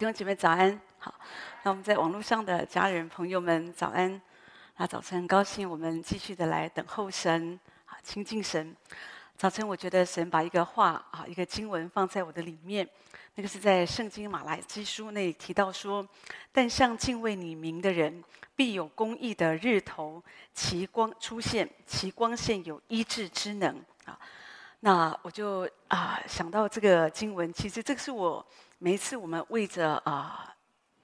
弟兄姐妹早安，好，那我们在网络上的家人朋友们早安。那早晨很高兴，我们继续的来等候神，啊，亲近神。早晨我觉得神把一个话啊，一个经文放在我的里面，那个是在圣经马拉基书那里提到说，但向敬畏你名的人，必有公义的日头，其光出现，其光线有医治之能啊。那我就啊想到这个经文，其实这个是我每一次我们为着啊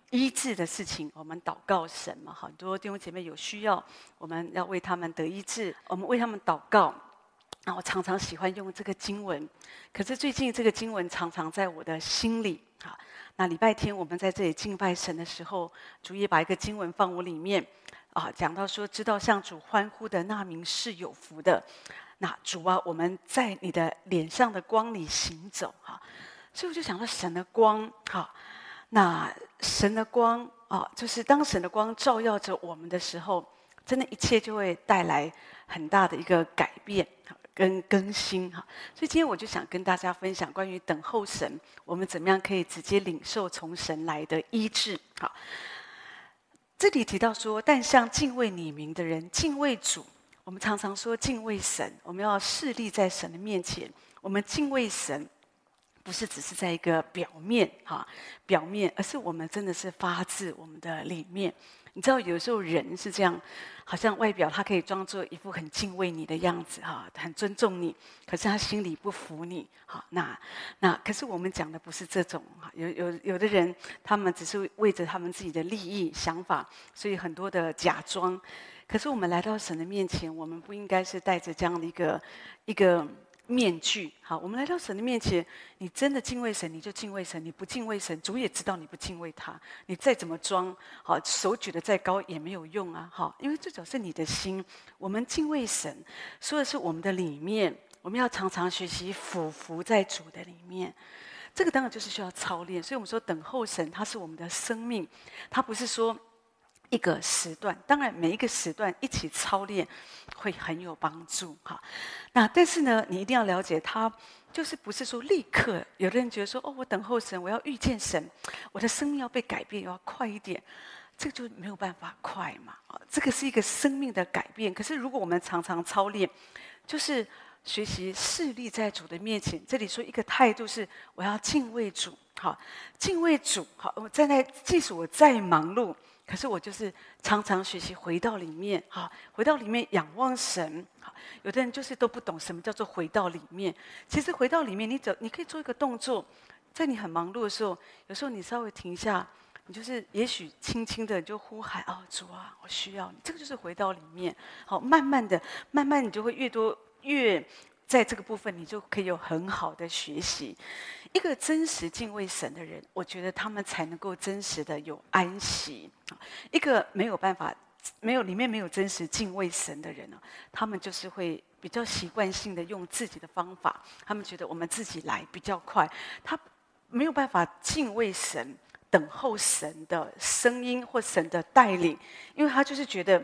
医治的事情，我们祷告神嘛，很多弟兄姐妹有需要，我们要为他们得医治，我们为他们祷告。那我常常喜欢用这个经文，可是最近这个经文常常在我的心里。好，那礼拜天我们在这里敬拜神的时候，主也把一个经文放我里面，啊，讲到说，知道向主欢呼的那名是有福的。那主啊，我们在你的脸上的光里行走，哈，所以我就想到神的光，哈，那神的光啊，就是当神的光照耀着我们的时候，真的，一切就会带来很大的一个改变。跟更新哈，所以今天我就想跟大家分享关于等候神，我们怎么样可以直接领受从神来的医治。好，这里提到说，但向敬畏你名的人，敬畏主。我们常常说敬畏神，我们要侍立在神的面前。我们敬畏神，不是只是在一个表面哈，表面，而是我们真的是发自我们的里面。你知道，有时候人是这样，好像外表他可以装作一副很敬畏你的样子，哈，很尊重你，可是他心里不服你，好，那那可是我们讲的不是这种，哈，有有有的人，他们只是为着他们自己的利益想法，所以很多的假装。可是我们来到神的面前，我们不应该是带着这样的一个一个。面具，好，我们来到神的面前，你真的敬畏神，你就敬畏神；你不敬畏神，主也知道你不敬畏他。你再怎么装，好，手举得再高也没有用啊，好，因为最早是你的心。我们敬畏神，说的是我们的里面，我们要常常学习俯伏在主的里面。这个当然就是需要操练，所以我们说等候神，它是我们的生命，它不是说。一个时段，当然每一个时段一起操练会很有帮助哈。那但是呢，你一定要了解，他就是不是说立刻。有的人觉得说，哦，我等候神，我要遇见神，我的生命要被改变，要快一点，这个就没有办法快嘛。这个是一个生命的改变。可是如果我们常常操练，就是学习侍立在主的面前。这里说一个态度是，我要敬畏主，好，敬畏主，好，我站在，即使我再忙碌。可是我就是常常学习回到里面，哈，回到里面仰望神。好，有的人就是都不懂什么叫做回到里面。其实回到里面，你走，你可以做一个动作，在你很忙碌的时候，有时候你稍微停下，你就是也许轻轻的就呼喊：“哦，主啊，我需要你。”这个就是回到里面。好，慢慢的，慢慢你就会越多越。在这个部分，你就可以有很好的学习。一个真实敬畏神的人，我觉得他们才能够真实的有安息。一个没有办法、没有里面没有真实敬畏神的人呢，他们就是会比较习惯性的用自己的方法。他们觉得我们自己来比较快，他没有办法敬畏神、等候神的声音或神的带领，因为他就是觉得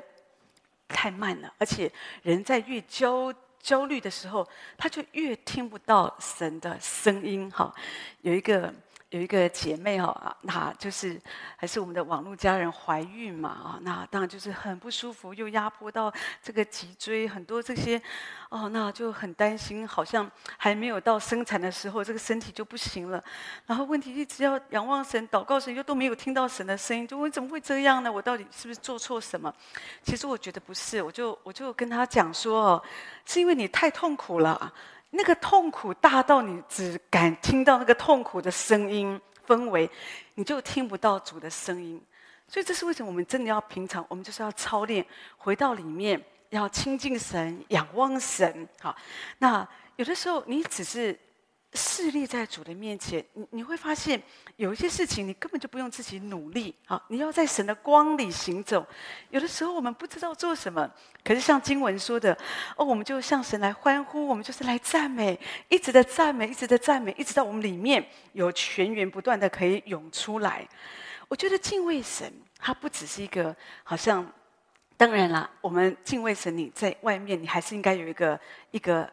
太慢了，而且人在越焦。焦虑的时候，他就越听不到神的声音。哈，有一个。有一个姐妹哈，那就是还是我们的网络家人怀孕嘛啊，那当然就是很不舒服，又压迫到这个脊椎，很多这些哦，那就很担心，好像还没有到生产的时候，这个身体就不行了。然后问题一直要仰望神、祷告神，又都没有听到神的声音，就问怎么会这样呢？我到底是不是做错什么？其实我觉得不是，我就我就跟他讲说哦，是因为你太痛苦了。那个痛苦大到你只敢听到那个痛苦的声音氛围，你就听不到主的声音。所以这是为什么我们真的要平常，我们就是要操练，回到里面，要亲近神，仰望神。好，那有的时候你只是。势力在主的面前，你你会发现有一些事情你根本就不用自己努力啊！你要在神的光里行走。有的时候我们不知道做什么，可是像经文说的，哦，我们就向神来欢呼，我们就是来赞美，一直的赞美，一直的赞美，一直到我们里面有泉源不断的可以涌出来。我觉得敬畏神，它不只是一个好像，当然啦，我们敬畏神，你在外面你还是应该有一个一个。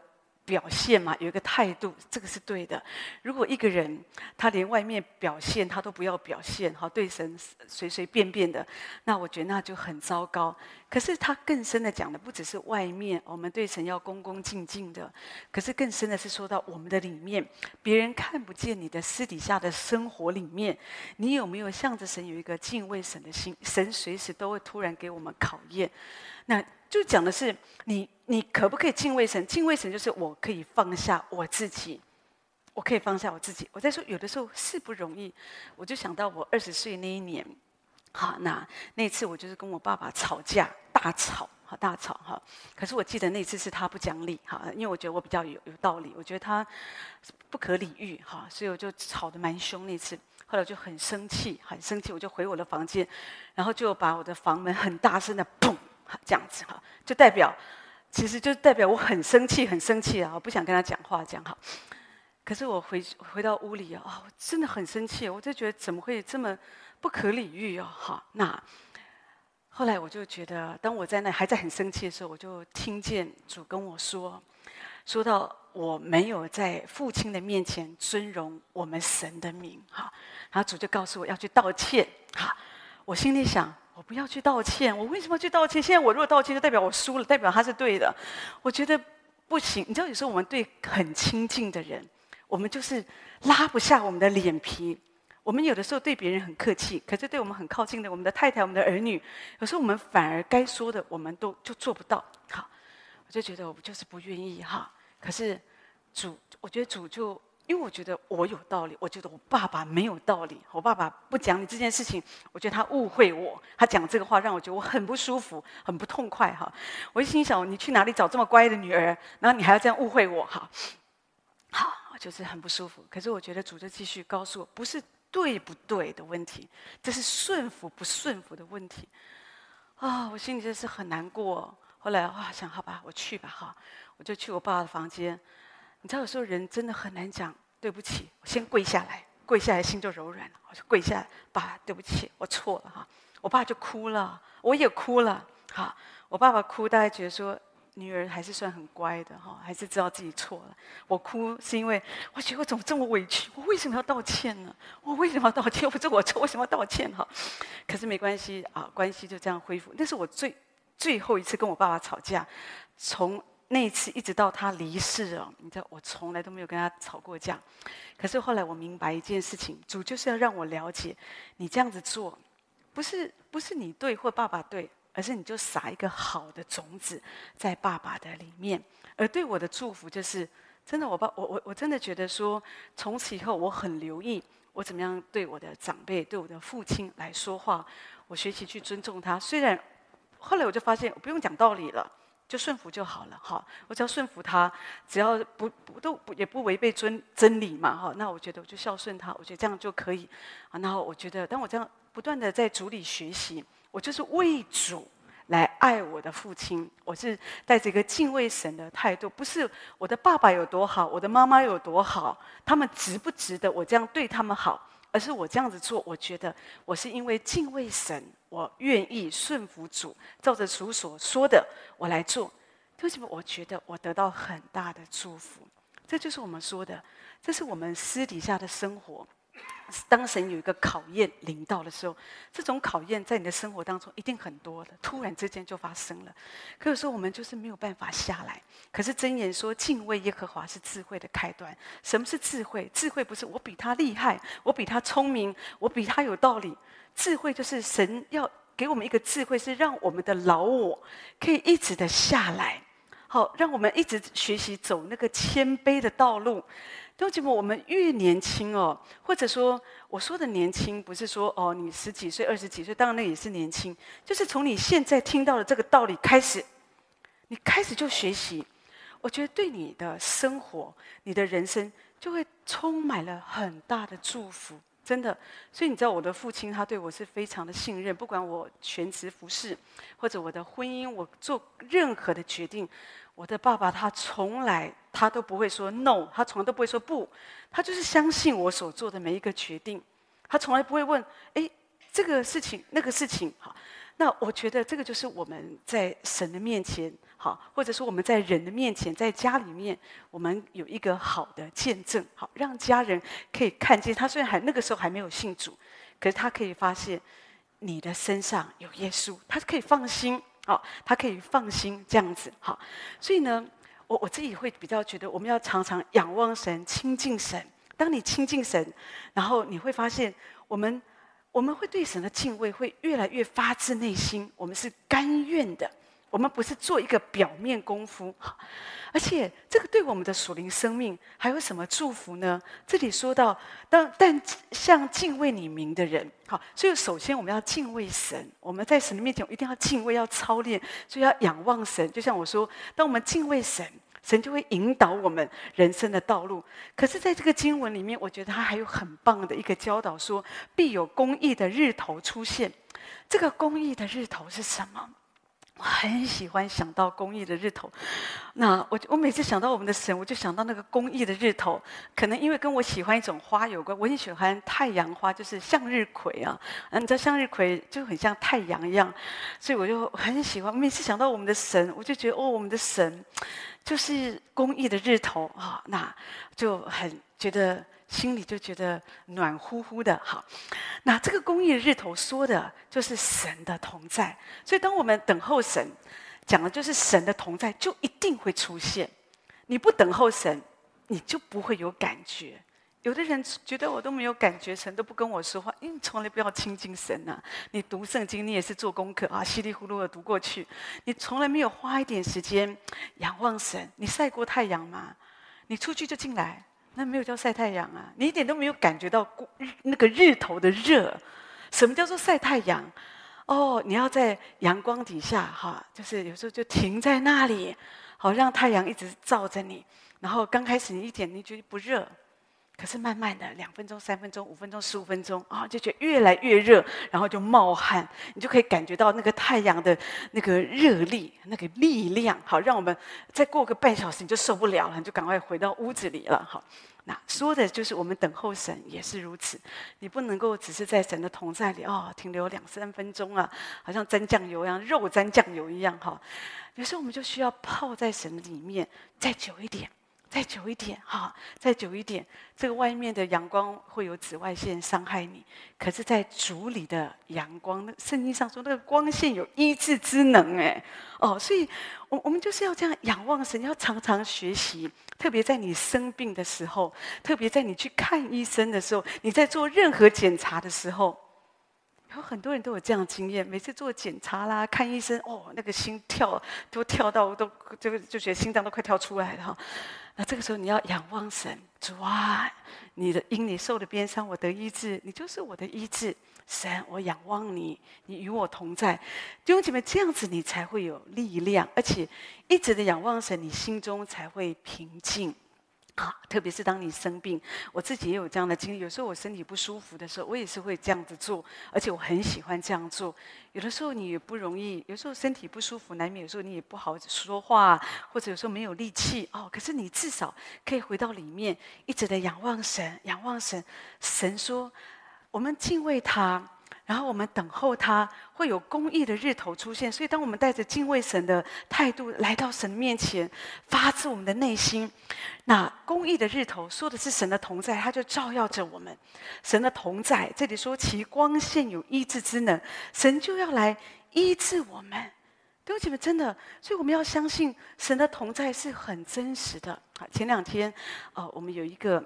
表现嘛，有一个态度，这个是对的。如果一个人他连外面表现他都不要表现，好，对神随随便便的，那我觉得那就很糟糕。可是他更深的讲的不只是外面，我们对神要恭恭敬敬的，可是更深的是说到我们的里面，别人看不见你的私底下的生活里面，你有没有向着神有一个敬畏神的心？神随时都会突然给我们考验。那就讲的是你，你可不可以敬畏神？敬畏神就是我可以放下我自己，我可以放下我自己。我在说有的时候是不容易，我就想到我二十岁那一年，好，那那次我就是跟我爸爸吵架，大吵，好大吵哈。可是我记得那次是他不讲理哈，因为我觉得我比较有有道理，我觉得他不可理喻哈，所以我就吵得蛮凶那次。后来我就很生气，很生气，我就回我的房间，然后就把我的房门很大声的砰。这样子哈，就代表，其实就代表我很生气，很生气啊！我不想跟他讲话，这样哈。可是我回回到屋里啊，我真的很生气，我就觉得怎么会这么不可理喻哦？哈，那后来我就觉得，当我在那还在很生气的时候，我就听见主跟我说，说到我没有在父亲的面前尊荣我们神的名哈，然后主就告诉我要去道歉哈，我心里想。我不要去道歉，我为什么要去道歉？现在我如果道歉，就代表我输了，代表他是对的。我觉得不行。你知道，有时候我们对很亲近的人，我们就是拉不下我们的脸皮。我们有的时候对别人很客气，可是对我们很靠近的，我们的太太、我们的儿女，有时候我们反而该说的，我们都就做不到。好，我就觉得我就是不愿意哈。可是主，我觉得主就。因为我觉得我有道理，我觉得我爸爸没有道理。我爸爸不讲你这件事情，我觉得他误会我。他讲这个话让我觉得我很不舒服，很不痛快哈。我一心想，你去哪里找这么乖的女儿？然后你还要这样误会我哈？好，就是很不舒服。可是我觉得主就继续告诉我，不是对不对的问题，这是顺服不顺服的问题。啊，我心里真是很难过。后来哇，想好吧，我去吧哈，我就去我爸爸的房间。你知道有时候人真的很难讲对不起，我先跪下来，跪下来心就柔软了。我就跪下来，爸，对不起，我错了哈。我爸就哭了，我也哭了。哈，我爸爸哭，大家觉得说女儿还是算很乖的哈，还是知道自己错了。我哭是因为我觉得我怎么这么委屈，我为什么要道歉呢？我为什么要道歉？不是我错，为什么要道歉哈？可是没关系啊，关系就这样恢复。那是我最最后一次跟我爸爸吵架，从。那一次一直到他离世哦，你知道我从来都没有跟他吵过架。可是后来我明白一件事情，主就是要让我了解，你这样子做，不是不是你对或爸爸对，而是你就撒一个好的种子在爸爸的里面。而对我的祝福就是，真的我爸我我我真的觉得说，从此以后我很留意我怎么样对我的长辈、对我的父亲来说话，我学习去尊重他。虽然后来我就发现，我不用讲道理了。就顺服就好了，哈！我只要顺服他，只要不不都不也不违背真真理嘛，哈！那我觉得我就孝顺他，我觉得这样就可以啊。然后我觉得，当我这样不断的在主里学习，我就是为主来爱我的父亲，我是带着一个敬畏神的态度，不是我的爸爸有多好，我的妈妈有多好，他们值不值得我这样对他们好？而是我这样子做，我觉得我是因为敬畏神，我愿意顺服主，照着主所说的我来做。为什么？我觉得我得到很大的祝福。这就是我们说的，这是我们私底下的生活。当神有一个考验临到的时候，这种考验在你的生活当中一定很多的，突然之间就发生了。可是说我们就是没有办法下来。可是箴言说，敬畏耶和华是智慧的开端。什么是智慧？智慧不是我比他厉害，我比他聪明，我比他有道理。智慧就是神要给我们一个智慧，是让我们的老我可以一直的下来，好，让我们一直学习走那个谦卑的道路。都觉得我们越年轻哦，或者说我说的年轻，不是说哦你十几岁、二十几岁，当然那也是年轻。就是从你现在听到的这个道理开始，你开始就学习，我觉得对你的生活、你的人生就会充满了很大的祝福，真的。所以你知道我的父亲，他对我是非常的信任，不管我全职服侍，或者我的婚姻，我做任何的决定。我的爸爸他从来他都不会说 no，他从来都不会说不，他就是相信我所做的每一个决定，他从来不会问，哎，这个事情那个事情，好，那我觉得这个就是我们在神的面前好，或者说我们在人的面前，在家里面，我们有一个好的见证，好，让家人可以看见他。虽然还那个时候还没有信主，可是他可以发现你的身上有耶稣，他可以放心，好，他可以放心这样子，好。所以呢，我我自己会比较觉得，我们要常常仰望神，亲近神。当你亲近神，然后你会发现，我们我们会对神的敬畏会越来越发自内心，我们是甘愿的，我们不是做一个表面功夫。而且这个对我们的属灵生命还有什么祝福呢？这里说到，当但像敬畏你名的人，好，所以首先我们要敬畏神，我们在神的面前我一定要敬畏，要操练，所以要仰望神。就像我说，当我们敬畏神。神就会引导我们人生的道路。可是，在这个经文里面，我觉得他还有很棒的一个教导，说必有公义的日头出现。这个公义的日头是什么？我很喜欢想到公益的日头。那我我每次想到我们的神，我就想到那个公益的日头。可能因为跟我喜欢一种花有关，我很喜欢太阳花，就是向日葵啊。你知道向日葵就很像太阳一样，所以我就很喜欢。每次想到我们的神，我就觉得哦，我们的神。就是公益的日头啊，那就很觉得心里就觉得暖乎乎的。好，那这个公益日头说的就是神的同在，所以当我们等候神，讲的就是神的同在就一定会出现。你不等候神，你就不会有感觉。有的人觉得我都没有感觉，神都不跟我说话，因为从来不要亲近神呐、啊。你读圣经，你也是做功课啊，稀里糊涂的读过去，你从来没有花一点时间仰望神。你晒过太阳吗？你出去就进来，那没有叫晒太阳啊。你一点都没有感觉到那个日头的热。什么叫做晒太阳？哦，你要在阳光底下哈，就是有时候就停在那里，好让太阳一直照着你。然后刚开始你一点你觉得不热。可是慢慢的，两分钟、三分钟、五分钟、十五分钟啊，就觉得越来越热，然后就冒汗，你就可以感觉到那个太阳的那个热力、那个力量。好，让我们再过个半小时，你就受不了了，你就赶快回到屋子里了。好，那说的就是我们等候神也是如此，你不能够只是在神的同在里哦停留两三分钟啊，好像沾酱油一样，肉沾酱油一样哈。有时候我们就需要泡在神里面再久一点。再久一点，哈，再久一点。这个外面的阳光会有紫外线伤害你，可是，在主里的阳光，那圣经上说那个光线有医治之能，哎，哦，所以，我我们就是要这样仰望神，要常常学习。特别在你生病的时候，特别在你去看医生的时候，你在做任何检查的时候。有很多人都有这样的经验，每次做检查啦、看医生，哦，那个心跳都跳到都就就觉得心脏都快跳出来了。那这个时候你要仰望神，主啊，你的因你受的鞭伤，我得医治，你就是我的医治。神，我仰望你，你与我同在。弟兄姐妹，这样子你才会有力量，而且一直的仰望神，你心中才会平静。特别是当你生病，我自己也有这样的经历。有时候我身体不舒服的时候，我也是会这样子做，而且我很喜欢这样做。有的时候你也不容易，有时候身体不舒服，难免有时候你也不好说话，或者有时候没有力气哦。可是你至少可以回到里面，一直的仰望神，仰望神。神说，我们敬畏他。然后我们等候他，会有公义的日头出现。所以，当我们带着敬畏神的态度来到神面前，发自我们的内心，那公义的日头说的是神的同在，他就照耀着我们。神的同在，这里说其光线有医治之能，神就要来医治我们。弟兄姐妹，真的，所以我们要相信神的同在是很真实的。啊，前两天，哦，我们有一个。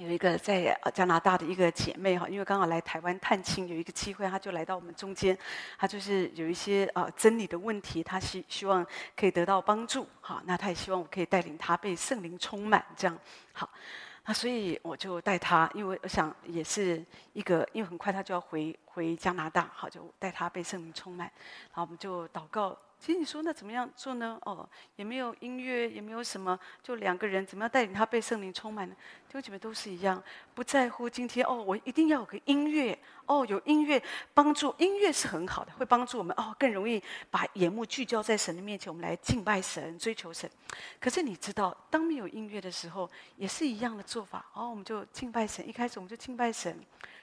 有一个在加拿大的一个姐妹哈，因为刚好来台湾探亲，有一个机会，她就来到我们中间。她就是有一些啊真理的问题，她希希望可以得到帮助。哈，那她也希望我可以带领她被圣灵充满，这样好。那所以我就带她，因为我想也是一个，因为很快她就要回回加拿大，好，就带他被圣灵充满。然后我们就祷告。其实你说那怎么样做呢？哦，也没有音乐，也没有什么，就两个人怎么样带领他被圣灵充满呢？弟兄姐妹都是一样，不在乎今天哦，我一定要有个音乐哦，有音乐帮助，音乐是很好的，会帮助我们哦，更容易把眼目聚焦在神的面前，我们来敬拜神、追求神。可是你知道，当没有音乐的时候，也是一样的做法。哦，我们就敬拜神，一开始我们就敬拜神，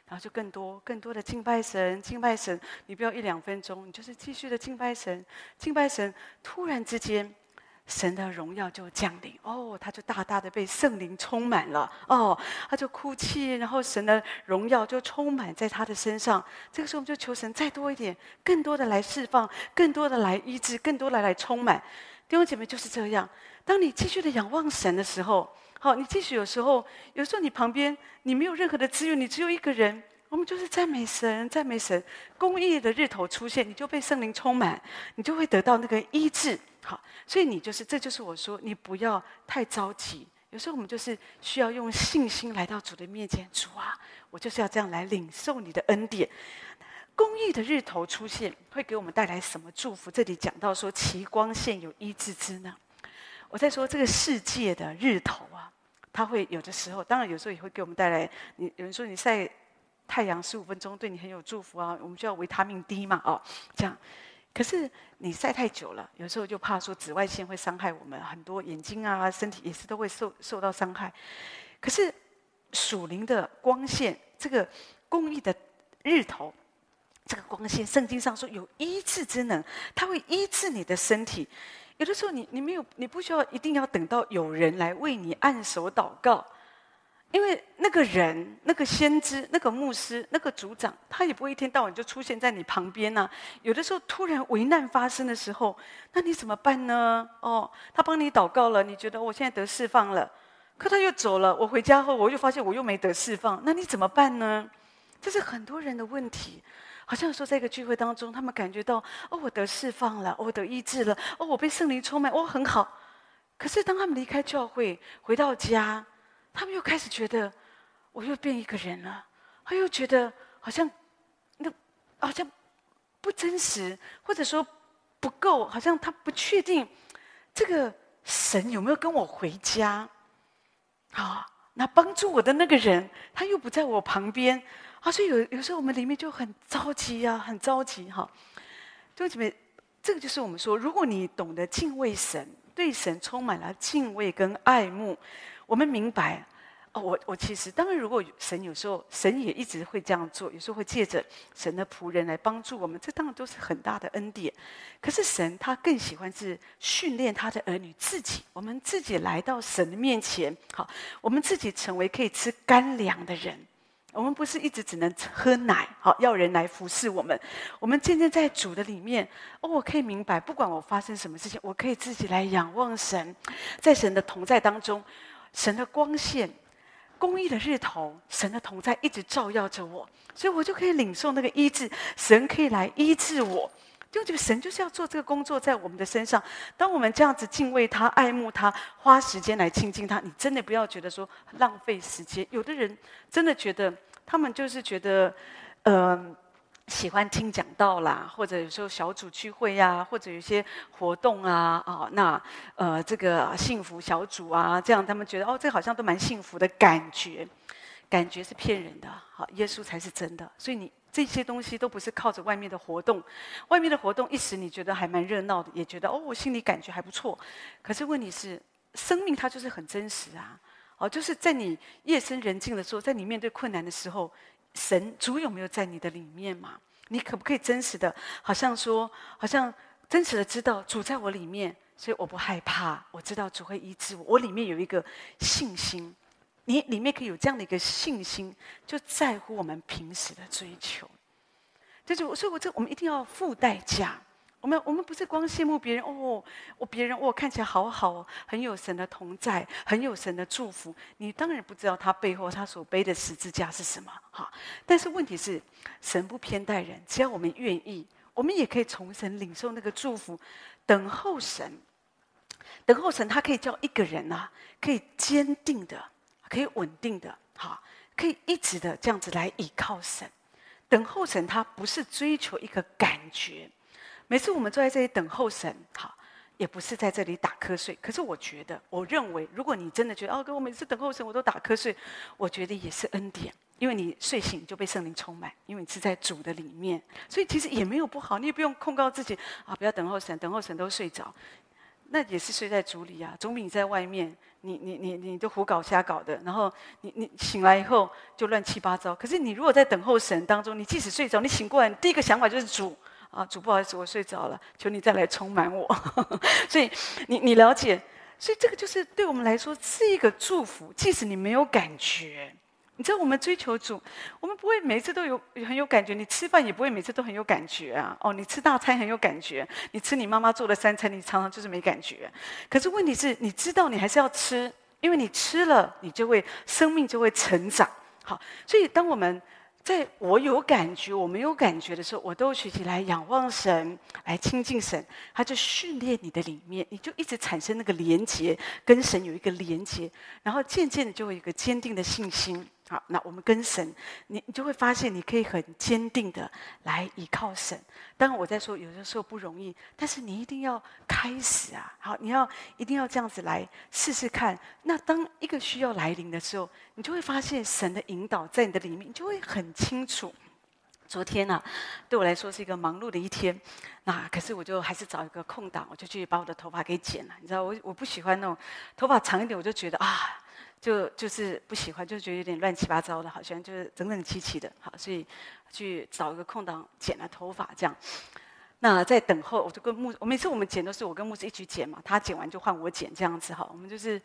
然后就更多、更多的敬拜神、敬拜神。你不要一两分钟，你就是继续的敬拜神、敬拜神。突然之间。神的荣耀就降临哦，他就大大的被圣灵充满了哦，他就哭泣，然后神的荣耀就充满在他的身上。这个时候我们就求神再多一点，更多的来释放，更多的来医治，更多的来充满。弟兄姐妹就是这样。当你继续的仰望神的时候，好，你继续有时候，有时候你旁边你没有任何的资源，你只有一个人。我们就是赞美神，赞美神，公义的日头出现，你就被圣灵充满，你就会得到那个医治。好，所以你就是，这就是我说，你不要太着急。有时候我们就是需要用信心来到主的面前，主啊，我就是要这样来领受你的恩典。公义的日头出现，会给我们带来什么祝福？这里讲到说，其光线有医治之能。我在说这个世界的日头啊，它会有的时候，当然有时候也会给我们带来。你有人说你晒。太阳十五分钟对你很有祝福啊，我们就要维他命 D 嘛，哦，这样。可是你晒太久了，有时候就怕说紫外线会伤害我们，很多眼睛啊、身体也是都会受受到伤害。可是属灵的光线，这个公益的日头，这个光线，圣经上说有医治之能，它会医治你的身体。有的时候你你没有，你不需要一定要等到有人来为你按手祷告。因为那个人、那个先知、那个牧师、那个组长，他也不会一天到晚就出现在你旁边呐、有的时候突然危难发生的时候，那你怎么办呢？哦，他帮你祷告了，你觉得我现在得释放了，可他又走了。我回家后，我又发现我又没得释放，那你怎么办呢？这是很多人的问题。好像说在一个聚会当中，他们感觉到哦，我得释放了，我得医治了，哦，我被圣灵充满，哦，很好。可是当他们离开教会，回到家。他们又开始觉得，我又变一个人了。他又觉得好像，那好像不真实，或者说不够，好像他不确定这个神有没有跟我回家。啊，那帮助我的那个人，他又不在我旁边。所以有有时候我们里面就很着急呀，很着急哈。弟兄姐妹，这个就是我们说，如果你懂得敬畏神，对神充满了敬畏跟爱慕。我们明白，哦，我我其实当然，如果神有时候神也一直会这样做，有时候会借着神的仆人来帮助我们，这当然都是很大的恩典。可是神他更喜欢是训练他的儿女自己，我们自己来到神的面前，好，我们自己成为可以吃干粮的人。我们不是一直只能喝奶，好，要人来服侍我们。我们渐渐在主的里面，哦，我可以明白，不管我发生什么事情，我可以自己来仰望神，在神的同在当中。神的光线，公义的日头，神的同在一直照耀着我，所以我就可以领受那个医治。神可以来医治我，就这个神就是要做这个工作在我们的身上。当我们这样子敬畏他、爱慕他、花时间来亲近他，你真的不要觉得说浪费时间。有的人真的觉得，他们就是觉得，嗯、喜欢听讲道啦，或者有时候小组聚会呀、或者有些活动啊，啊，那呃，这个幸福小组啊，这样他们觉得哦，这好像都蛮幸福的感觉，感觉是骗人的，好，耶稣才是真的。所以你这些东西都不是靠着外面的活动，外面的活动一时你觉得还蛮热闹的，也觉得哦，我心里感觉还不错。可是问题是，生命它就是很真实啊，哦，就是在你夜深人静的时候，在你面对困难的时候。神主有没有在你的里面嘛？你可不可以真实的，好像说，好像真实的知道主在我里面，所以我不害怕。我知道主会医治我，我里面有一个信心。你里面可以有这样的一个信心，就在乎我们平时的追求。就是，所以我这我们一定要付代价。我们我们不是光羡慕别人哦，我别人哦看起来好好哦，很有神的同在，很有神的祝福。你当然不知道他背后他所背的十字架是什么哈。但是问题是，神不偏待人，只要我们愿意，我们也可以从神领受那个祝福，等候神，等候神，他可以叫一个人啊，可以坚定的，可以稳定的，哈，可以一直的这样子来倚靠神。等候神，他不是追求一个感觉。每次我们坐在这里等候神，好，也不是在这里打瞌睡。可是我觉得，我认为，如果你真的觉得哦，哥，我每次等候神我都打瞌睡，我觉得也是恩典。因为你睡醒就被圣灵充满，因为你是在主的里面，所以其实也没有不好，你也不用控告自己啊，不要等候神，等候神都睡着，那也是睡在主里啊，总比你在外面，你你你你都胡搞瞎搞的，然后你你醒来以后就乱七八糟。可是你如果在等候神当中，你即使睡着，你醒过来，第一个想法就是主啊，主不好意思，我睡着了，求你再来充满我。所以你你了解，所以这个就是对我们来说是一个祝福，即使你没有感觉。你知道我们追求主，我们不会每次都有很有感觉。你吃饭也不会每次都很有感觉啊。哦，你吃大餐很有感觉，你吃你妈妈做的三餐，你常常就是没感觉。可是问题是，你知道你还是要吃，因为你吃了，你就会生命就会成长。好，所以当我们。在我有感觉，我没有感觉的时候，我都学习来仰望神，来亲近神，他就训练你的里面，你就一直产生那个连结，跟神有一个连结，然后渐渐的就会有一个坚定的信心。好，那我们跟神，你你就会发现，你可以很坚定的来依靠神。当然我在说，有的时候不容易，但是你一定要开始啊！好，你要一定要这样子来试试看。那当一个需要来临的时候，你就会发现神的引导在你的里面，你就会很清楚。昨天呢、啊，对我来说是一个忙碌的一天，那可是我就还是找一个空档，我就去把我的头发给剪了。你知道，我我不喜欢那种头发长一点，我就觉得啊。就就是不喜欢，就觉得有点乱七八糟的，好像就是整整齐齐的，好，所以去找一个空档剪了头发，这样。那在等候，我就跟牧，我每次我们剪都是我跟牧师一起剪嘛，他剪完就换我剪，这样子哈。我们就是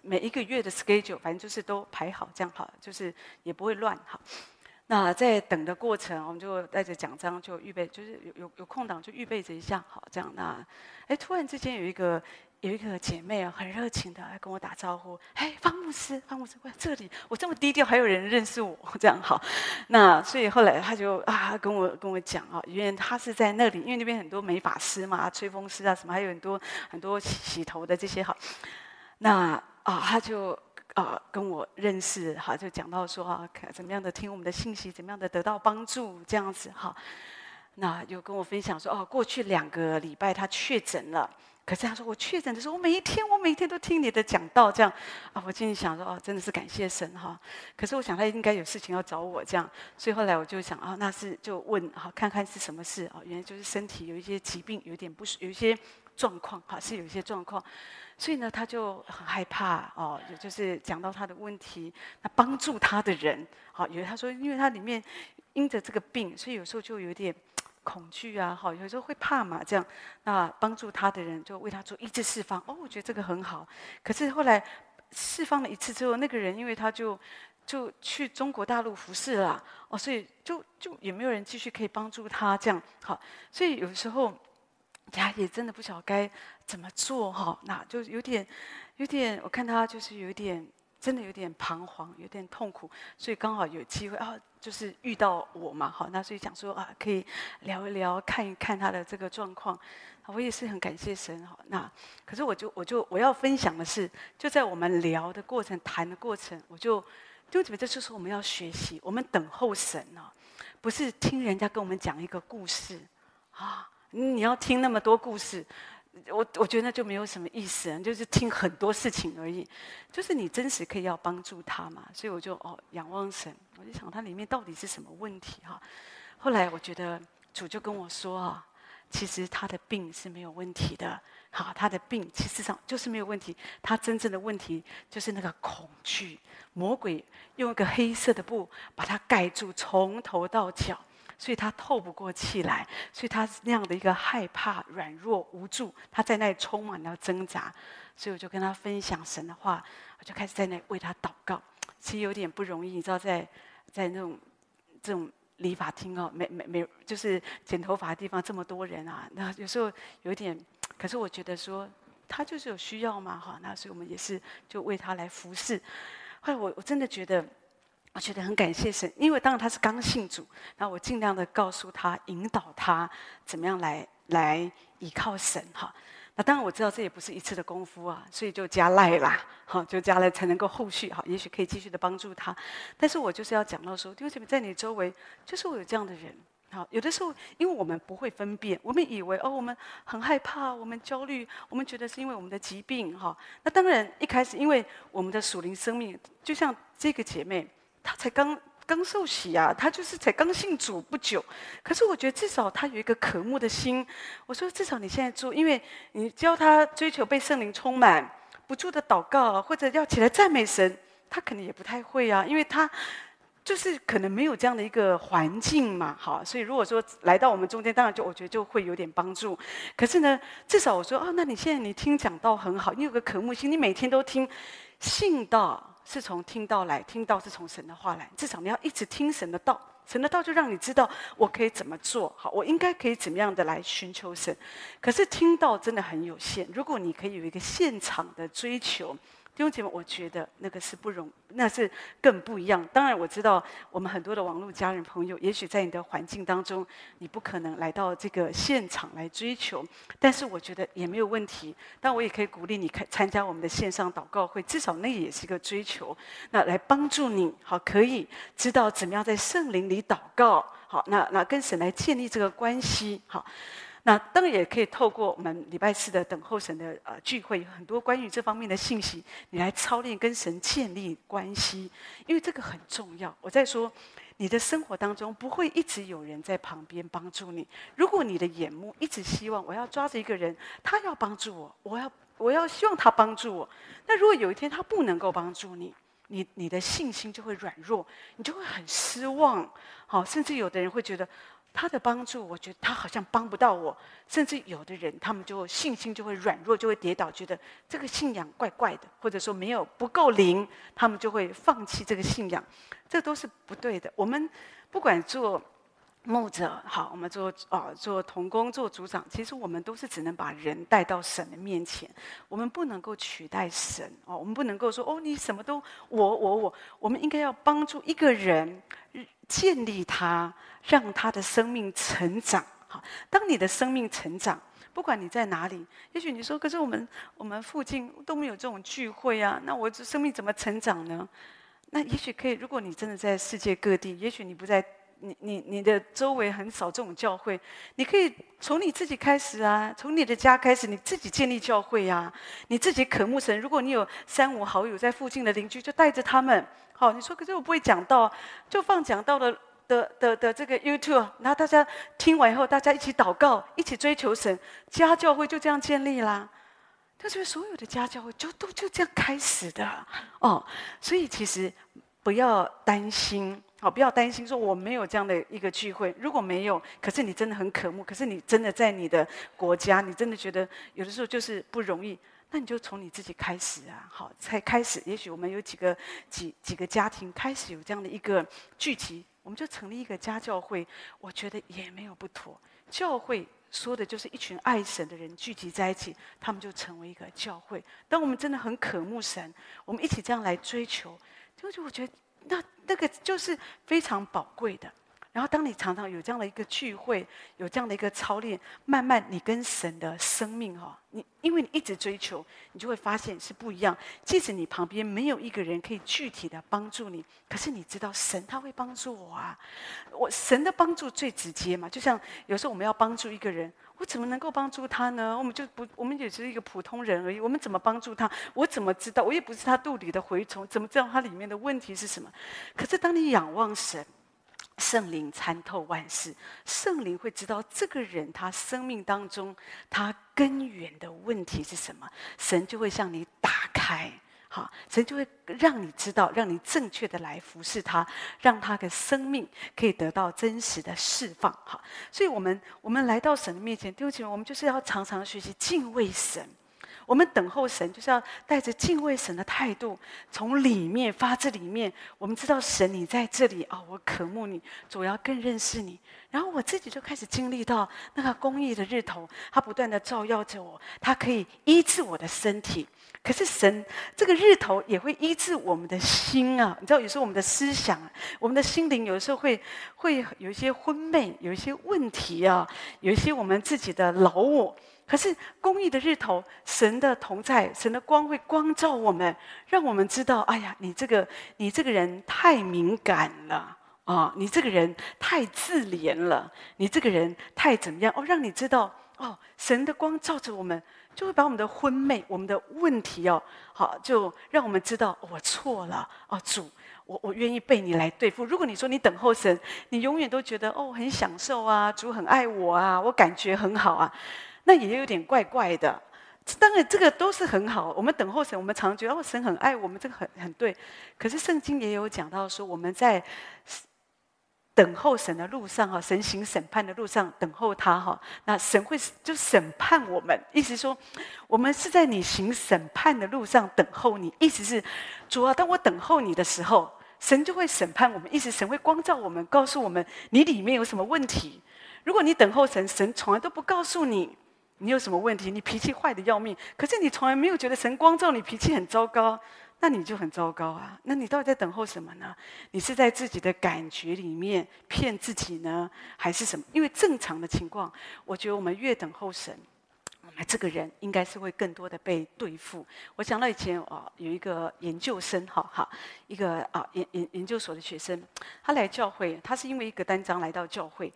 每一个月的 schedule，反正就是都排好这样好，就是也不会乱哈。那在等的过程，我们就带着奖章就预备，就是有有有空档就预备着一下，好这样。那哎，突然之间有一个。有一个姐妹啊，很热情的来跟我打招呼。哎，方牧师，方牧师，喂，这里我这么低调，还有人认识我，这样好。那所以后来他就啊跟我跟我讲啊，因为他是在那里，因为那边很多美发师嘛，吹风师啊什么，还有很多很多洗洗头的这些好。那啊，他就啊跟我认识，哈，就讲到说啊，怎么样的听我们的信息，怎么样的得到帮助，这样子哈。那又跟我分享说，哦，过去两个礼拜他确诊了。可是他说，我确诊的时候，我每一天我每一天都听你的讲道，这样啊，我心里想说哦，真的是感谢神哈。可是我想他应该有事情要找我这样，所以后来我就想啊，那是就问哈，看看是什么事啊？原来就是身体有一些疾病，有点不舒，有一些状况哈，是有一些状况。所以呢，他就很害怕哦，也就是讲到他的问题，那帮助他的人好，因为他说，因为他里面因着这个病，所以有时候就有点。恐惧啊，好，有时候会怕嘛，这样，那帮助他的人就为他做一次释放。哦，我觉得这个很好。可是后来释放了一次之后，那个人因为他就就去中国大陆服侍了，哦，所以就就也没有人继续可以帮助他这样。好，所以有时候呀，也真的不晓得该怎么做哈。那就有点有点，我看他就是有点。真的有点彷徨，有点痛苦，所以刚好有机会啊，就是遇到我嘛，好，那所以想说啊，可以聊一聊，看一看他的这个状况，我也是很感谢神哈。那可是我就我就我要分享的是，就在我们聊的过程、谈的过程，我就就觉得这就是我们要学习，我们等候神呢，不是听人家跟我们讲一个故事啊，你要听那么多故事。我我觉得那就没有什么意思，就是听很多事情而已。就是你真实可以要帮助他嘛，所以我就哦仰望神，我就想他里面到底是什么问题哈。后来我觉得主就跟我说啊，其实他的病是没有问题的，好，他的病其实上就是没有问题，他真正的问题就是那个恐惧，魔鬼用一个黑色的布把他盖住，从头到脚。所以他透不过气来，所以他那样的一个害怕、软弱、无助，他在那里充满了挣扎。所以我就跟他分享神的话，我就开始在那为他祷告。其实有点不容易，你知道在，在在那种这种理发厅哦，没没没，就是剪头发的地方这么多人啊，那有时候有点。可是我觉得说他就是有需要嘛，哈，那所以我们也是就为他来服侍。后来我我真的觉得。我觉得很感谢神，因为当然他是刚信主，然后我尽量的告诉他、引导他怎么样来来依靠神哈。那当然我知道这也不是一次的功夫啊，所以就加赖啦，好就加赖才能够后续哈，也许可以继续的帮助他。但是我就是要讲到说，因为在你周围就是我有这样的人，好有的时候因为我们不会分辨，我们以为哦我们很害怕，我们焦虑，我们觉得是因为我们的疾病哈。那当然一开始因为我们的属灵生命，就像这个姐妹。他才刚刚受洗啊，他就是才刚信主不久。可是我觉得至少他有一个渴慕的心。我说至少你现在做，因为你教他追求被圣灵充满，不住的祷告，或者要起来赞美神，他可能也不太会啊，因为他。就是可能没有这样的一个环境嘛，好，所以如果说来到我们中间，当然就我觉得就会有点帮助。可是呢，至少我说哦，那你现在你听讲道很好，你有个渴慕心，你每天都听，信道是从听到来，听到是从神的话来，至少你要一直听神的道，神的道就让你知道我可以怎么做，好，我应该可以怎么样的来寻求神。可是听到真的很有限，如果你可以有一个现场的追求。弟兄姐妹，我觉得那个是不容，那是更不一样。当然，我知道我们很多的网络家人朋友，也许在你的环境当中，你不可能来到这个现场来追求。但是，我觉得也没有问题。但我也可以鼓励你开参加我们的线上祷告会，至少那也是一个追求。那来帮助你，好，可以知道怎么样在圣灵里祷告。好，那那跟神来建立这个关系。好。那当然也可以透过我们礼拜四的等候神的呃聚会，有很多关于这方面的信息，你来操练跟神建立关系，因为这个很重要。我在说，你的生活当中不会一直有人在旁边帮助你。如果你的眼目一直希望我要抓着一个人，他要帮助我，我要我要希望他帮助我，那如果有一天他不能够帮助你，你你的信心就会软弱，你就会很失望。好，甚至有的人会觉得。他的帮助，我觉得他好像帮不到我，甚至有的人，他们就信心就会软弱，就会跌倒，觉得这个信仰怪怪的，或者说没有不够灵，他们就会放弃这个信仰，这都是不对的。我们不管做牧者好，我们做啊、做同工做组长，其实我们都是只能把人带到神的面前，我们不能够取代神哦，我们不能够说哦，你什么都我我我，我们应该要帮助一个人。建立他，让他的生命成长。好，当你的生命成长，不管你在哪里，也许你说，可是我们我们附近都没有这种聚会啊，那我这生命怎么成长呢？那也许可以，如果你真的在世界各地，也许你不在你你你的周围很少这种教会，你可以从你自己开始啊，从你的家开始，你自己建立教会啊，你自己渴慕神。如果你有三五好友在附近的邻居，就带着他们。好，你说可是我不会讲道，就放讲道的的的的这个 YouTube，然后大家听完以后，大家一起祷告，一起追求神，家教会就这样建立啦。但是所有的家教会就都就这样开始的哦，所以其实不要担心，好，不要担心说我没有这样的一个聚会，如果没有，可是你真的很渴慕，可是你真的在你的国家，你真的觉得有的时候就是不容易。那你就从你自己开始啊，好，才开始。也许我们有几个几几个家庭开始有这样的一个聚集，我们就成立一个家教会。我觉得也没有不妥。教会说的就是一群爱神的人聚集在一起，他们就成为一个教会。当我们真的很渴慕神，我们一起这样来追求，就我觉得那那个就是非常宝贵的。然后，当你常常有这样的一个聚会，有这样的一个操练，慢慢你跟神的生命哈，你因为你一直追求，你就会发现是不一样。即使你旁边没有一个人可以具体的帮助你，可是你知道神他会帮助我啊。我神的帮助最直接嘛，就像有时候我们要帮助一个人，我怎么能够帮助他呢？我们就不，我们也只是一个普通人而已。我们怎么帮助他？我怎么知道？我也不是他肚里的蛔虫，怎么知道他里面的问题是什么？可是当你仰望神。圣灵参透万事，圣灵会知道这个人他生命当中他根源的问题是什么，神就会向你打开，好，神就会让你知道，让你正确的来服侍他，让他的生命可以得到真实的释放，好，所以我们我们来到神的面前，弟兄姐妹，我们就是要常常学习敬畏神。我们等候神，就是要带着敬畏神的态度，从里面发自里面。我们知道神，你在这里啊、我渴慕你，主要更认识你。然后我自己就开始经历到那个公义的日头，它不断的照耀着我，它可以医治我的身体。可是神这个日头也会医治我们的心啊！你知道，有时候我们的思想、我们的心灵，有时候会会有一些昏昧，有一些问题啊，有一些我们自己的老我。可是公义的日头，神的同在，神的光会光照我们，让我们知道：哎呀，你这个你这个人太敏感了啊！你这个人太自怜了，你这个人太怎么样？哦，让你知道哦，神的光照着我们，就会把我们的昏昧、我们的问题哦，好，就让我们知道我错了哦，主，我我愿意被你来对付。如果你说你等候神，你永远都觉得哦很享受啊，主很爱我啊，我感觉很好啊，那也有点怪怪的。当然，这个都是很好。我们等候神，我们常觉得哦，神很爱我们，这个很很对。可是圣经也有讲到说，我们在等候神的路上哈，神行审判的路上等候他哈，那神会就审判我们。意思说，我们是在你行审判的路上等候你。意思是，主啊，当我等候你的时候，神就会审判我们。意思神会光照我们，告诉我们你里面有什么问题。如果你等候神，神从来都不告诉你。你有什么问题？你脾气坏得要命，可是你从来没有觉得神光照你脾气很糟糕，那你就很糟糕啊！那你到底在等候什么呢？你是在自己的感觉里面骗自己呢，还是什么？因为正常的情况，我觉得我们越等候神，我们这个人应该是会更多的被对付。我想到以前啊，有一个研究生，哈哈，一个啊研研研究所的学生，他来教会，他是因为一个单张来到教会。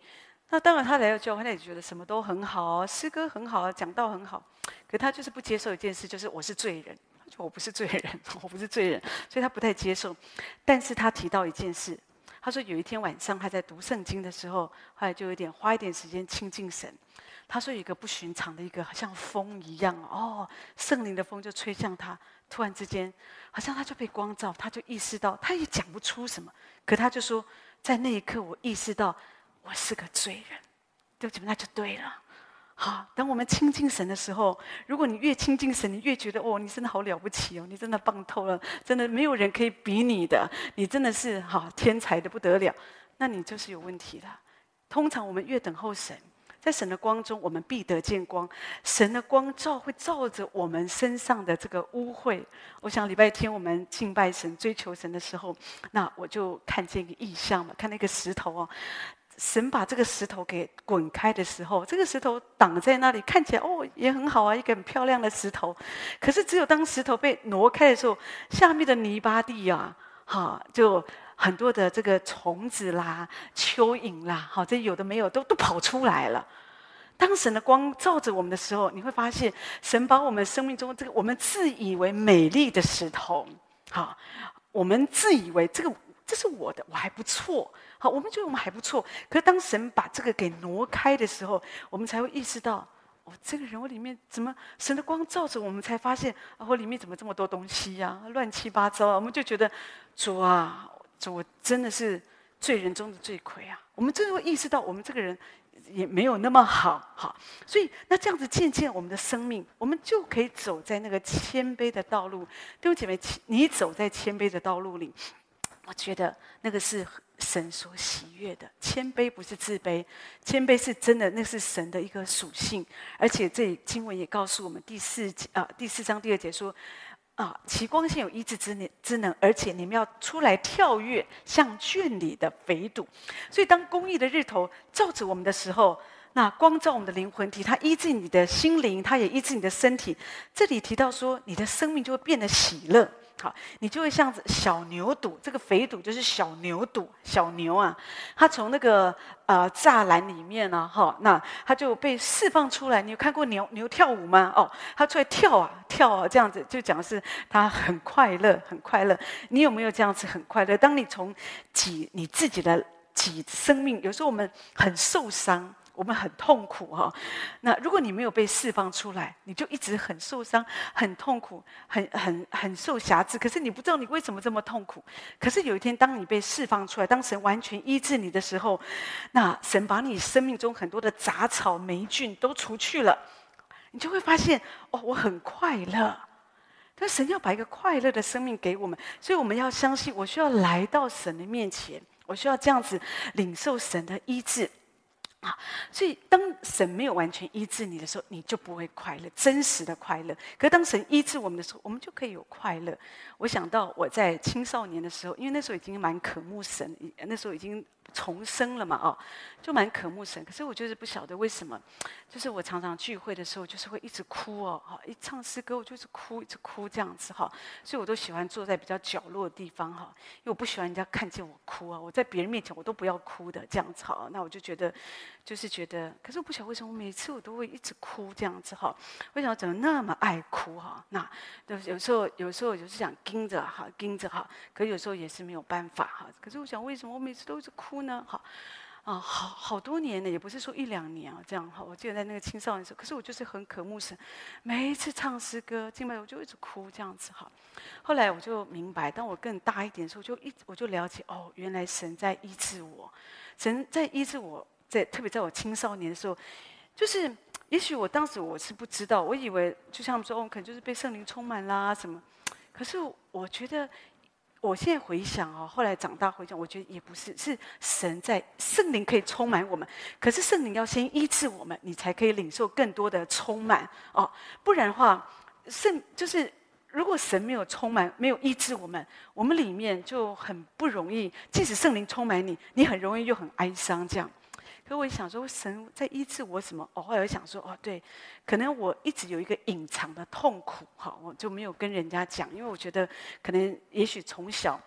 那当然，他来到教会，他也觉得什么都很好，诗歌很好，讲道很好。可他就是不接受一件事，就是我是罪人。他说我不是罪人，我不是罪人，所以他不太接受。但是他提到一件事，他说有一天晚上他在读圣经的时候，后来就有点花一点时间亲近神。他说有一个不寻常的一个，好像风一样哦，圣灵的风就吹向他。突然之间，好像他就被光照，他就意识到，他也讲不出什么。可他就说，在那一刻，我意识到。我是个罪人，对不起，那就对了。好，当我们亲近神的时候，如果你越亲近神，你越觉得哦，你真的好了不起哦，你真的棒透了，真的没有人可以比你的，你真的是好天才的不得了，那你就是有问题的。通常我们越等候神，在神的光中，我们必得见光。神的光照会照着我们身上的这个污秽。我想礼拜天我们敬拜神、追求神的时候，那我就看见一个异象嘛，看那个石头哦。神把这个石头给滚开的时候，这个石头挡在那里，看起来哦也很好啊，一个很漂亮的石头。可是只有当石头被挪开的时候，下面的泥巴地啊，哈，就很多的这个虫子啦、蚯蚓啦，好，这有的没有都都跑出来了。当神的光照着我们的时候，你会发现，神把我们生命中这个我们自以为美丽的石头，好，我们自以为这个这是我的，我还不错。好，我们觉得我们还不错。可是当神把这个给挪开的时候，我们才会意识到，哦，这个人我里面怎么神的光照着我们，才发现啊，我里面怎么这么多东西呀，乱七八糟啊！我们就觉得主啊，主，真的是罪人中的罪魁啊！我们真的会意识到，我们这个人也没有那么好，好。所以那这样子渐渐，我们的生命，我们就可以走在那个谦卑的道路。弟兄姐妹，你走在谦卑的道路里。我觉得那个是神所喜悦的，谦卑不是自卑，谦卑是真的，那是神的一个属性。而且这经文也告诉我们第四节啊第四章第二节说啊，其光线有医治之能之能，而且你们要出来跳跃，像圈里的肥犊。所以当公义的日头照着我们的时候，那光照我们的灵魂体，它医治你的心灵，它也医治你的身体。这里提到说，你的生命就会变得喜乐。好，你就会像小牛犊，这个肥犊就是小牛犊，小牛啊，它从那个呃栅栏里面呢，哈，那它就被释放出来。你有看过牛牛跳舞吗？哦，它出来跳啊跳啊，这样子就讲是它很快乐，很快乐。你有没有这样子很快乐？当你从挤你自己的己生命，有时候我们很受伤。我们很痛苦哈，那如果你没有被释放出来，你就一直很受伤、很痛苦、很很很受辖制。可是你不知道你为什么这么痛苦。可是有一天，当你被释放出来，当神完全医治你的时候，那神把你生命中很多的杂草、霉菌都除去了，你就会发现哦，我很快乐。但神要把一个快乐的生命给我们，所以我们要相信，我需要来到神的面前，我需要这样子领受神的医治。啊，所以当神没有完全医治你的时候，你就不会快乐，真实的快乐。可是当神医治我们的时候，我们就可以有快乐。我想到我在青少年的时候，因为那时候已经蛮渴慕神，那时候已经。重生了嘛？哦，就蛮渴慕神。可是我就是不晓得为什么，就是我常常聚会的时候，就是会一直哭哦。哈，一唱诗歌，我就是哭，一直哭这样子哈。所以我都喜欢坐在比较角落的地方哈，因为我不喜欢人家看见我哭啊。我在别人面前我都不要哭的这样子哈。那我就觉得就是觉得，可是我不晓得为什么我每次我都会一直哭这样子哈。为什么怎么那么爱哭哈？那有时候有时候就是想盯着哈，盯着哈，可有时候也是没有办法哈。可是我想，为什么我每次都一直哭呢？哈。啊，好好多年了，也不是说一两年啊，这样哈。我记得在那个青少年的时候，可是我就是很渴慕神，每一次唱诗歌，敬拜我就一直哭这样子哈。后来我就明白，当我更大一点的时候，就一我就了解哦，原来神在医治我，神在医治我，在特别在我青少年的时候，就是也许我当时我是不知道，我以为就像说，哦，可能就是被圣灵充满啦什么，可是我觉得。我现在回想哦，后来长大回想，我觉得也不是，是神在圣灵可以充满我们，可是圣灵要先医治我们，你才可以领受更多的充满哦。不然的话，圣就是如果神没有充满，没有医治我们，我们里面就很不容易。即使圣灵充满你，你很容易又很哀伤这样。可我也想说，神在医治我什么？我后来想说，哦，对，可能我一直有一个隐藏的痛苦，哈，我就没有跟人家讲，因为我觉得可能也许从小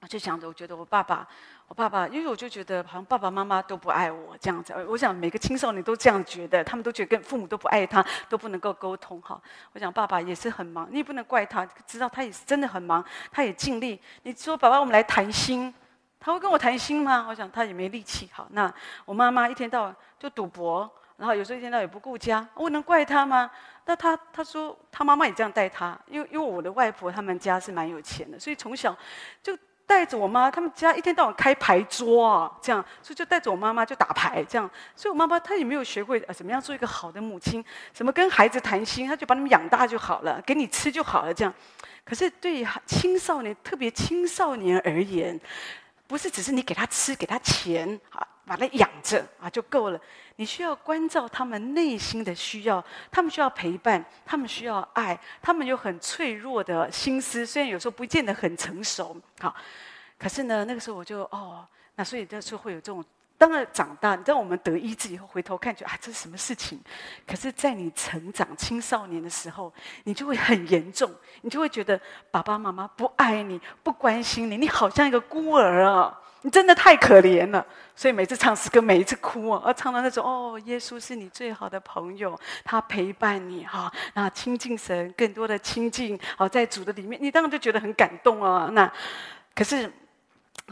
我就想着，我觉得我爸爸，我爸爸，因为我就觉得好像爸爸妈妈都不爱我这样子。我想每个青少年都这样觉得，他们都觉得跟父母都不爱他，都不能够沟通，哈。我想爸爸也是很忙，你也不能怪他，知道他也是真的很忙，他也尽力。你说爸爸，我们来谈心。他会跟我谈心吗？我想他也没力气。好，那我妈妈一天到晚就赌博，然后有时候一天到晚也不顾家，我能怪他吗？那他他说他妈妈也这样带他，因为因为我的外婆他们家是蛮有钱的，所以从小就带着我妈，他们家一天到晚开牌桌啊，这样，所以就带着我妈妈就打牌，这样，所以我妈妈她也没有学会呃怎么样做一个好的母亲，怎么跟孩子谈心，她就把你们养大就好了，给你吃就好了，这样。可是对于青少年，特别青少年而言。不是只是你给他吃，给他钱，啊，把他养着啊就够了。你需要关照他们内心的需要，他们需要陪伴，他们需要爱，他们有很脆弱的心思，虽然有时候不见得很成熟，好，可是呢，那个时候我就哦，那所以那时候会有这种。当然长大，你知道我们得医治以后，回头看去啊，这是什么事情？可是，在你成长青少年的时候，你就会很严重，你就会觉得爸爸妈妈不爱你，不关心你，你好像一个孤儿啊！你真的太可怜了。所以每次唱诗歌，每一次哭啊，啊，唱到那种哦，耶稣是你最好的朋友，他陪伴你哈，那亲近神，更多的亲近，好在主的里面，你当然就觉得很感动啊。那可是。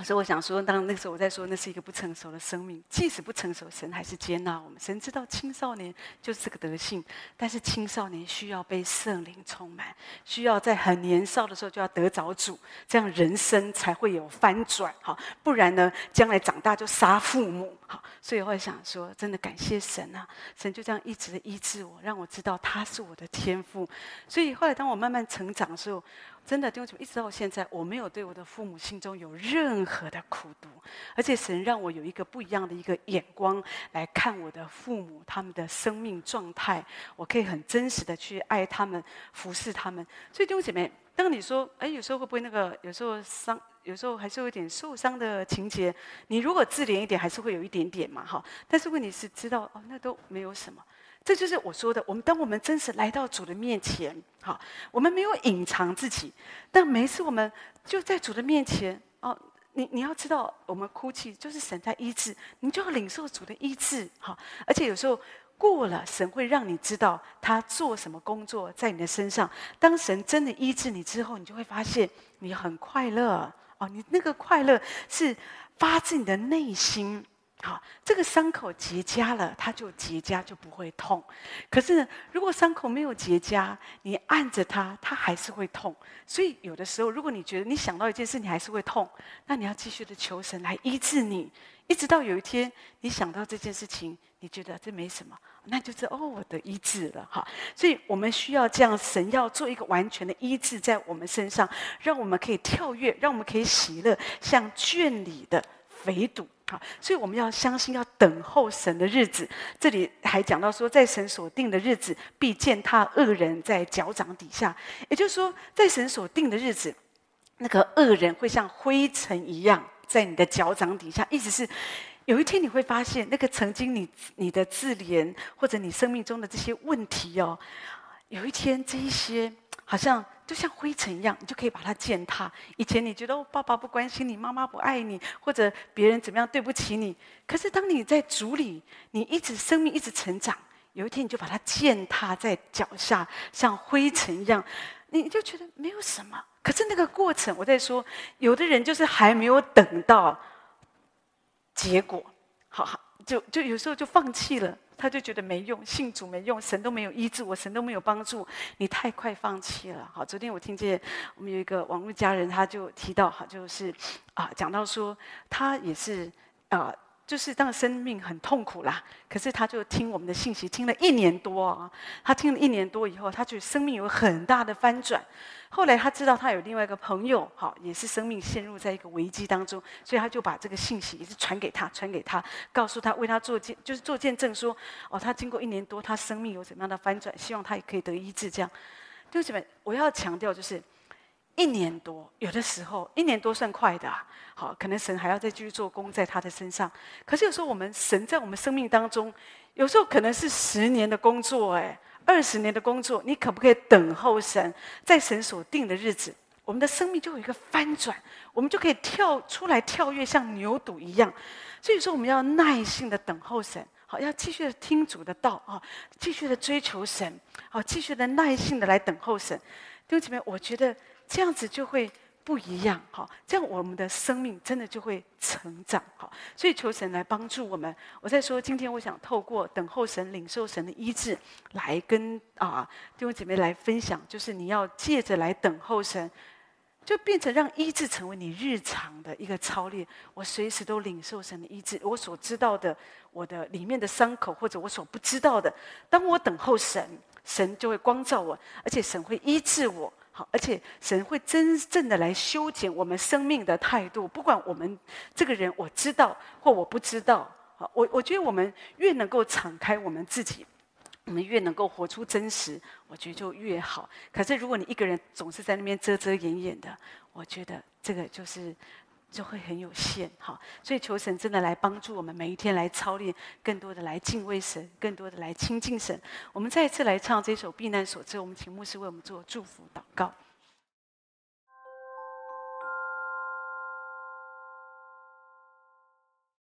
所以我想说，当那个时候我在说，那是一个不成熟的生命。即使不成熟，神还是接纳我们。神知道青少年就是这个德性，但是青少年需要被圣灵充满，需要在很年少的时候就要得着主，这样人生才会有翻转。好，不然呢，将来长大就杀父母。好，所以我会想说，真的感谢神啊！神就这样一直的医治我，让我知道他是我的天父。所以后来当我慢慢成长的时候，真的，弟兄姊妹，一直到现在，我没有对我的父母心中有任何的苦毒，而且神让我有一个不一样的一个眼光来看我的父母，他们的生命状态，我可以很真实的去爱他们，服侍他们。所以弟兄姐妹，当你说，哎，有时候会不会那个，有时候伤，有时候还是有点受伤的情节，你如果自怜一点，还是会有一点点嘛，哈。但是问题是，知道哦，那都没有什么。这就是我说的，我们当我们真实来到主的面前，好，我们没有隐藏自己，但每次我们就在主的面前，哦，你你要知道，我们哭泣就是神在医治，你就要领受主的医治，好，而且有时候过了，神会让你知道他做什么工作在你的身上。当神真的医治你之后，你就会发现你很快乐，哦，你那个快乐是发自你的内心。好，这个伤口结痂了，它就结痂就不会痛。可是呢，如果伤口没有结痂，你按着它，它还是会痛。所以有的时候，如果你觉得你想到一件事，你还是会痛，那你要继续的求神来医治你，一直到有一天你想到这件事情，你觉得这没什么，那就是哦，我的医治了哈。所以我们需要这样，神要做一个完全的医治在我们身上，让我们可以跳跃，让我们可以喜乐，像圈里的肥犊。好，所以我们要相信，要等候神的日子。这里还讲到说，在神所定的日子，必践踏恶人在脚掌底下。也就是说，在神所定的日子，那个恶人会像灰尘一样在你的脚掌底下。意思是，有一天你会发现，那个曾经你你的自怜或者你生命中的这些问题哦，有一天这一些好像就像灰尘一样，你就可以把它践踏。以前你觉得爸爸不关心你，妈妈不爱你，或者别人怎么样对不起你，可是当你在主里，你一直生命一直成长，有一天你就把它践踏在脚下，像灰尘一样，你就觉得没有什么。可是那个过程，我在说，有的人就是还没有等到结果，好好就就有时候就放弃了。他就觉得没用，信主没用，神都没有医治我，神都没有帮助，你太快放弃了。好，昨天我听见我们有一个网络家人，他就提到，哈，就是啊，讲到说他也是啊。就是当生命很痛苦啦，可是他就听我们的信息，听了一年多啊。他听了一年多以后，他觉得生命有很大的翻转。后来他知道他有另外一个朋友，好，也是生命陷入在一个危机当中，所以他就把这个信息也是传给他，传给他，告诉他为他做见，就是做见证说，哦，他经过一年多，他生命有怎么样的翻转，希望他也可以得医治。这样，弟兄姐妹，我要强调就是。一年多，有的时候一年多算快的，好，可能神还要再继续做工在他的身上。可是有时候我们神在我们生命当中，有时候可能是十年的工作，哎，二十年的工作，你可不可以等候神，在神所定的日子，我们的生命就有一个翻转，我们就可以跳出来跳跃，像牛犊一样。所以说，我们要耐心的等候神，好，要继续的听主的道啊，继续的追求神，好，继续的耐心的来等候神。弟兄姐妹，我觉得。这样子就会不一样，哈！这样我们的生命真的就会成长，哈！所以求神来帮助我们。我在说，今天我想透过等候神、领受神的医治，来跟啊弟兄姐妹来分享，就是你要借着来等候神，就变成让医治成为你日常的一个操练。我随时都领受神的医治，我所知道的，我的里面的伤口，或者我所不知道的，当我等候神，神就会光照我，而且神会医治我。而且神会真正的来修剪我们生命的态度，不管我们这个人我知道或我不知道，好，我我觉得我们越能够敞开我们自己，我们越能够活出真实，我觉得就越好。可是如果你一个人总是在那边遮遮掩掩的，我觉得这个就是。就会很有限，哈，所以求神真的来帮助我们，每一天来操练，更多的来敬畏神，更多的来亲近神。我们再一次来唱这首避难所之后，我们请牧师为我们做祝福祷告。